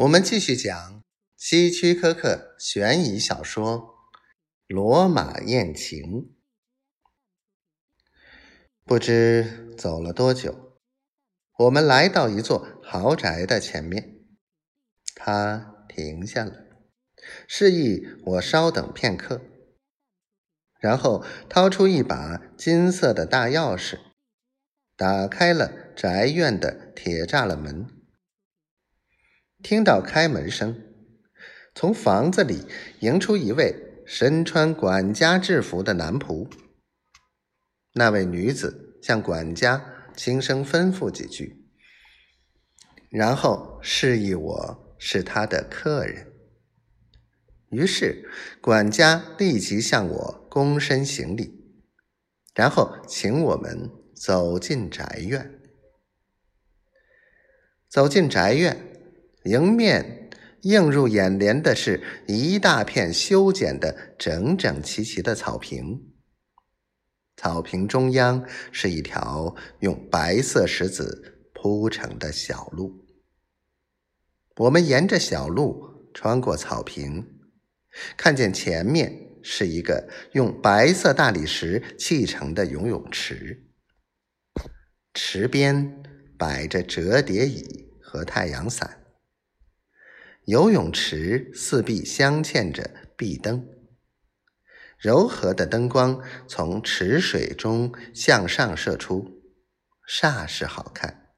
我们继续讲希区柯克悬疑小说《罗马艳情》。不知走了多久，我们来到一座豪宅的前面。他停下了，示意我稍等片刻，然后掏出一把金色的大钥匙，打开了宅院的铁栅栏门。听到开门声，从房子里迎出一位身穿管家制服的男仆。那位女子向管家轻声吩咐几句，然后示意我是他的客人。于是，管家立即向我躬身行礼，然后请我们走进宅院。走进宅院。迎面映入眼帘的是一大片修剪的整整齐齐的草坪，草坪中央是一条用白色石子铺成的小路。我们沿着小路穿过草坪，看见前面是一个用白色大理石砌成的游泳池，池边摆着折叠椅和太阳伞。游泳池四壁镶嵌着壁灯，柔和的灯光从池水中向上射出，煞是好看。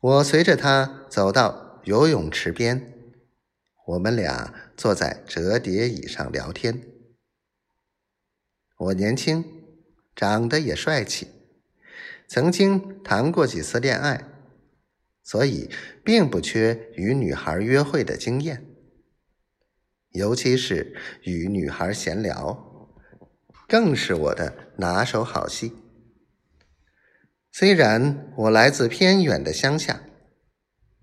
我随着他走到游泳池边，我们俩坐在折叠椅上聊天。我年轻，长得也帅气，曾经谈过几次恋爱。所以，并不缺与女孩约会的经验，尤其是与女孩闲聊，更是我的拿手好戏。虽然我来自偏远的乡下，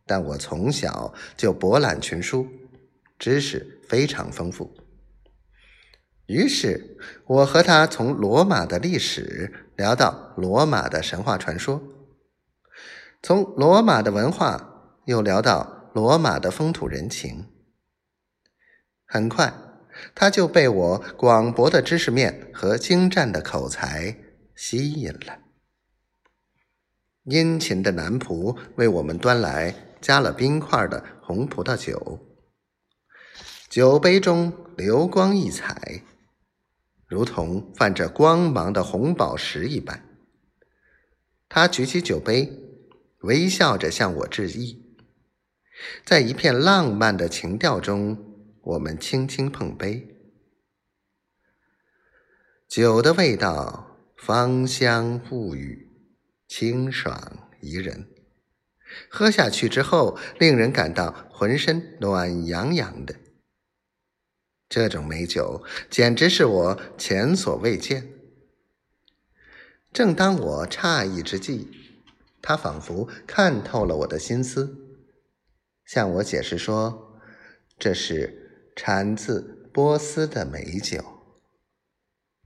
但我从小就博览群书，知识非常丰富。于是，我和他从罗马的历史聊到罗马的神话传说。从罗马的文化又聊到罗马的风土人情，很快他就被我广博的知识面和精湛的口才吸引了。殷勤的男仆为我们端来加了冰块的红葡萄酒，酒杯中流光溢彩，如同泛着光芒的红宝石一般。他举起酒杯。微笑着向我致意，在一片浪漫的情调中，我们轻轻碰杯，酒的味道芳香馥郁，清爽宜人，喝下去之后，令人感到浑身暖洋洋的。这种美酒简直是我前所未见。正当我诧异之际，他仿佛看透了我的心思，向我解释说：“这是产自波斯的美酒。”